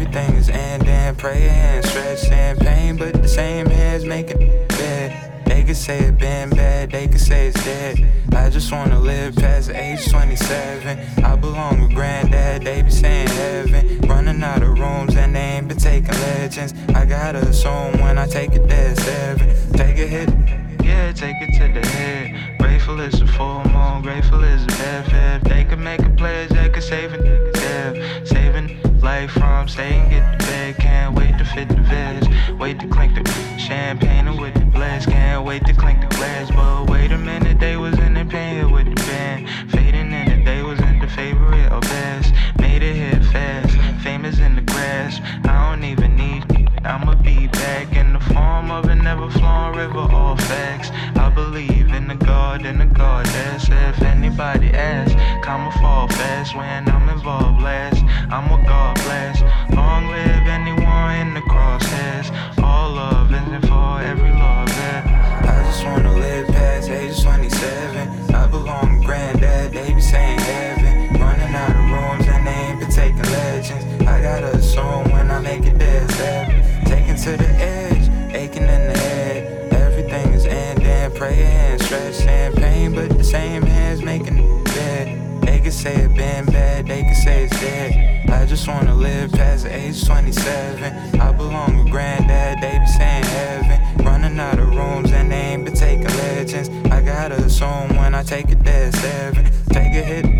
Everything is ending, praying, stress and pain, but the same hands making bed. They could say it been bad, they could say it's dead. I just wanna live past age 27. I belong with granddad, they be saying heaven. Running out of rooms and they ain't been taking legends. I gotta assume when I take it dead seven. Take a hit, yeah, take it to the head. Grateful is a full moon, grateful is a half If They could make a pledge, they could save it, saving. Life from staying, get the bed, can't wait to fit the vest. Wait to clink the champagne and with the blast, can't wait to clink the glass. But wait a minute, they was in the pain with the band. Fading in the day was in the favorite or best. Made it hit fast, famous in the grass. I don't even need, I'ma be back in the form of an ever flowing river, all facts. I believe in the God and the Goddess. If anybody asks, come fall fast when I'm involved. just wanna live past age 27. I belong with granddad, they be saying heaven. Running out of rooms and they ain't been taking legends. I gotta assume when I take it, there's seven. Take a hit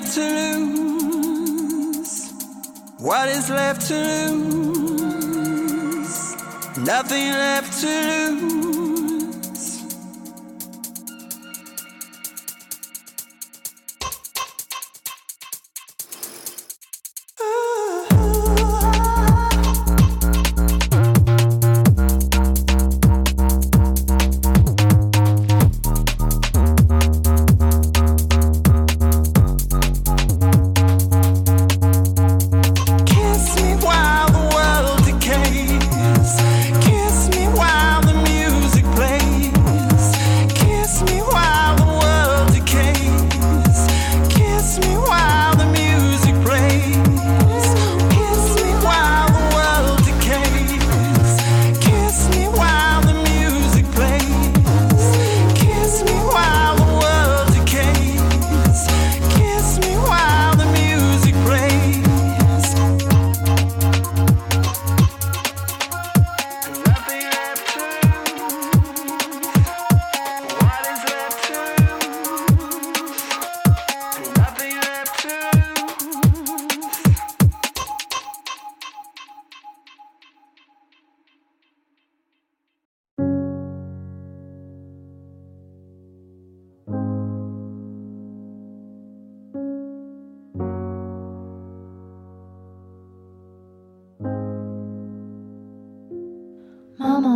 left to lose? What is left to lose? Nothing left to lose.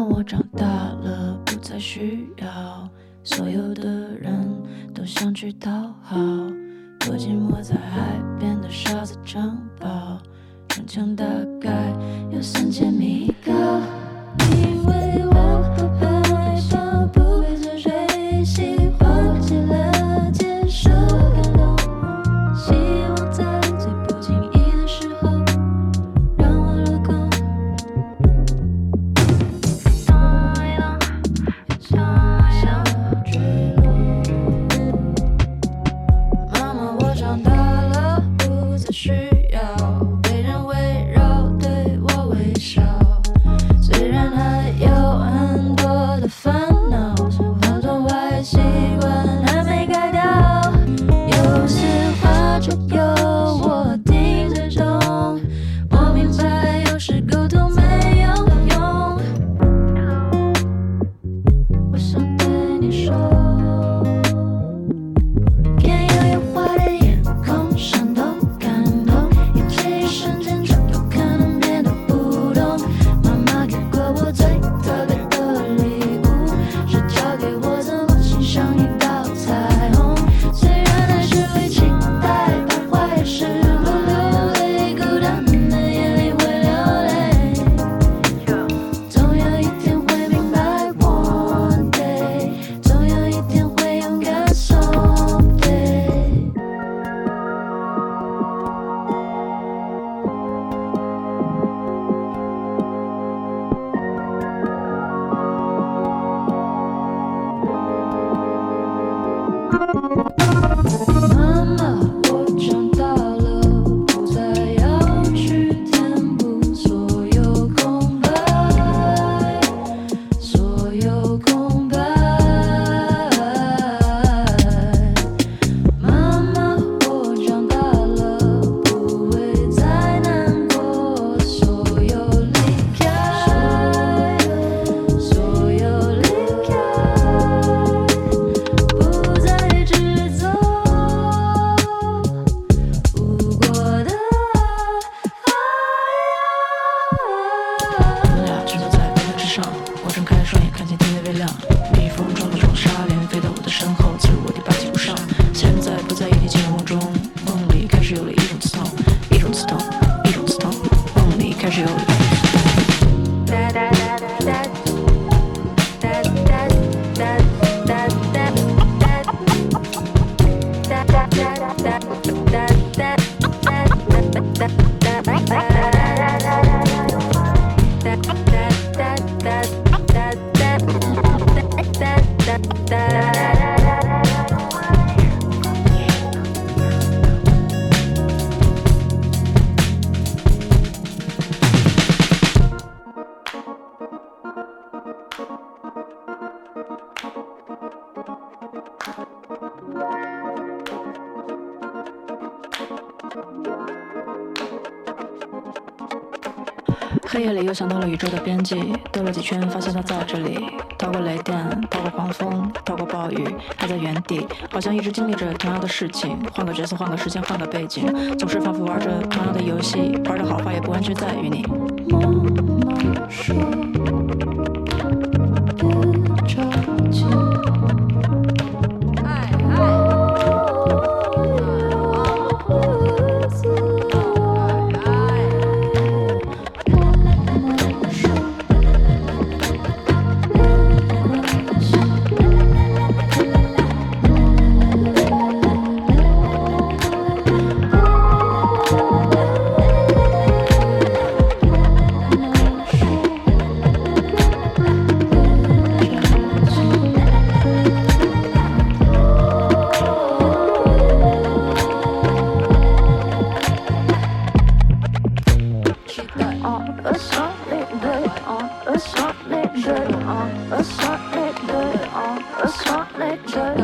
我长大了不再需要所有的人都想去讨好躲进我在想到了宇宙的边际，兜了几圈，发现他在这里。逃过雷电，逃过狂风，逃过暴雨，还在原地，好像一直经历着同样的事情。换个角色，换个时间，换个背景，总是反复玩着同样的游戏。玩的好坏也不完全在于你。let us. go.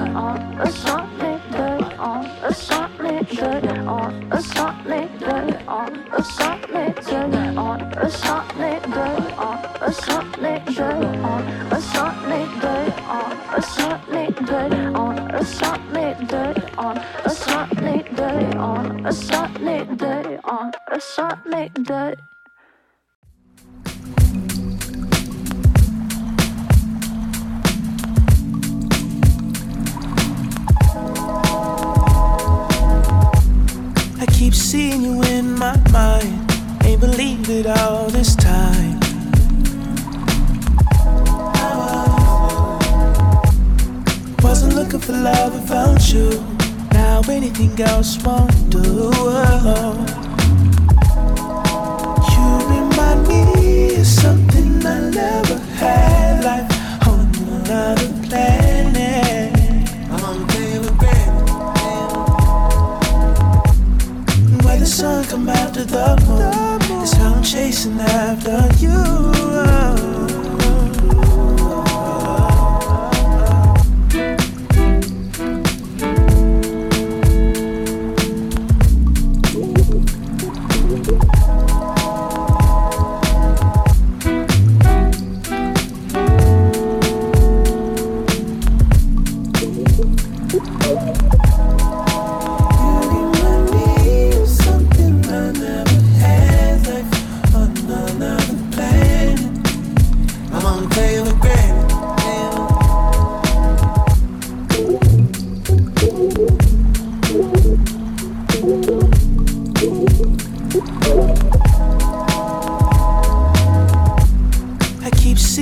chasing after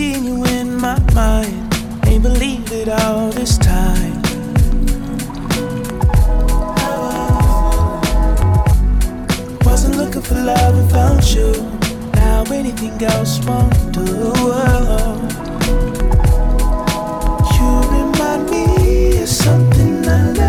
Seen you in my mind. Ain't believed it all this time. Wasn't looking for love and found you. Now anything else won't do. You remind me of something I love.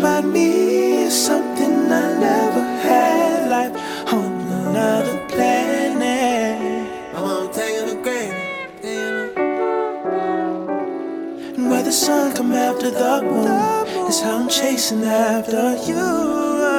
Remind me of something I never had, life on another planet. I won't take it for. And where the sun come after the moon is how I'm chasing after you.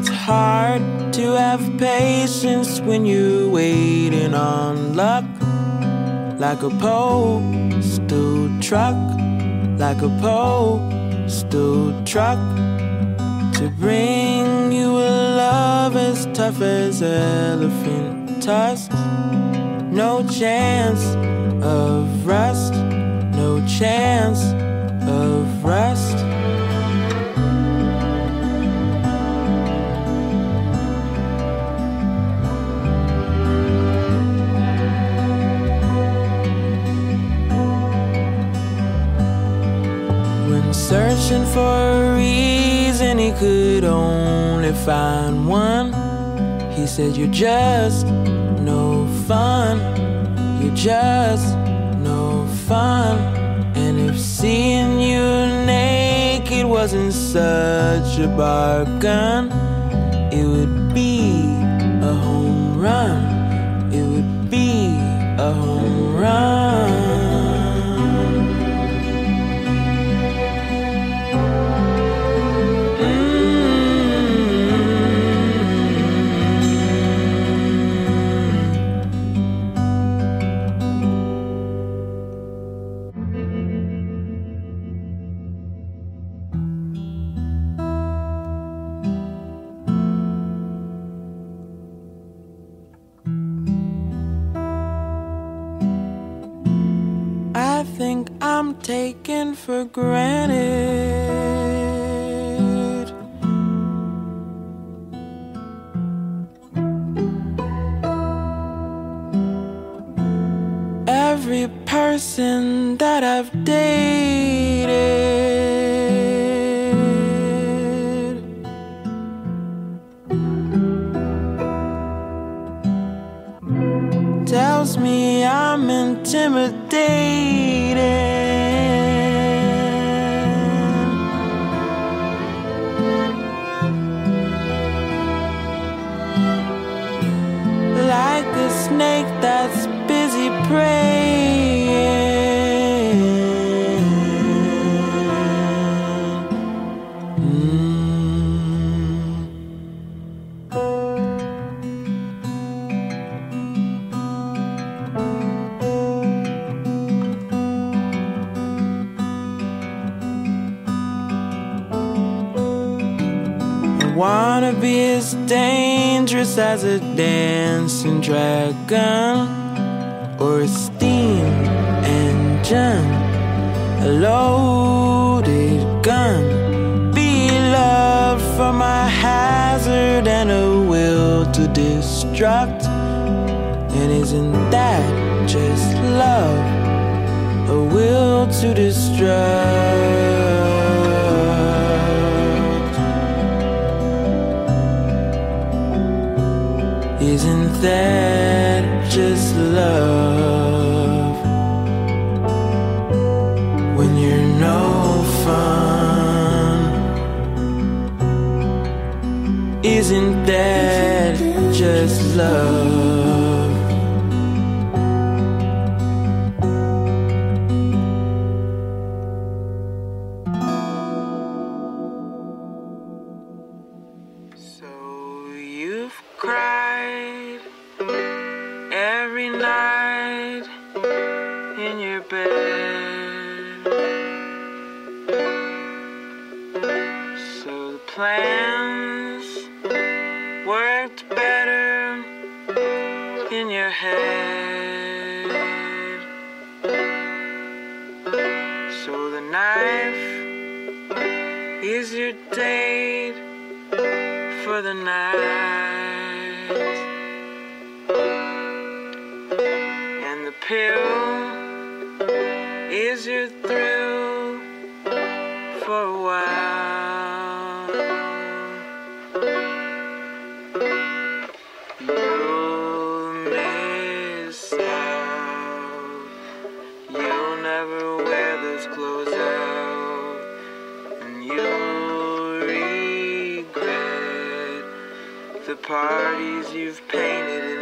It's hard to have patience when you're waiting on luck. Like a postal truck, like a postal truck. To bring you a love as tough as elephant tusks. No chance of rust, no chance of rust. Searching for a reason, he could only find one. He said, You're just no fun. You're just no fun. And if seeing you naked wasn't such a bargain, it would be a home run. It would be a home run. For granted. Every person that I've dated tells me I'm intimidated. Dangerous as a dancing dragon or a steam engine, a loaded gun. Be love for my hazard and a will to destruct. And isn't that just love? A will to destruct. That just love? When you're no fun, isn't that just love? So you've cried date for the night. And the pill is your thrill the parties you've painted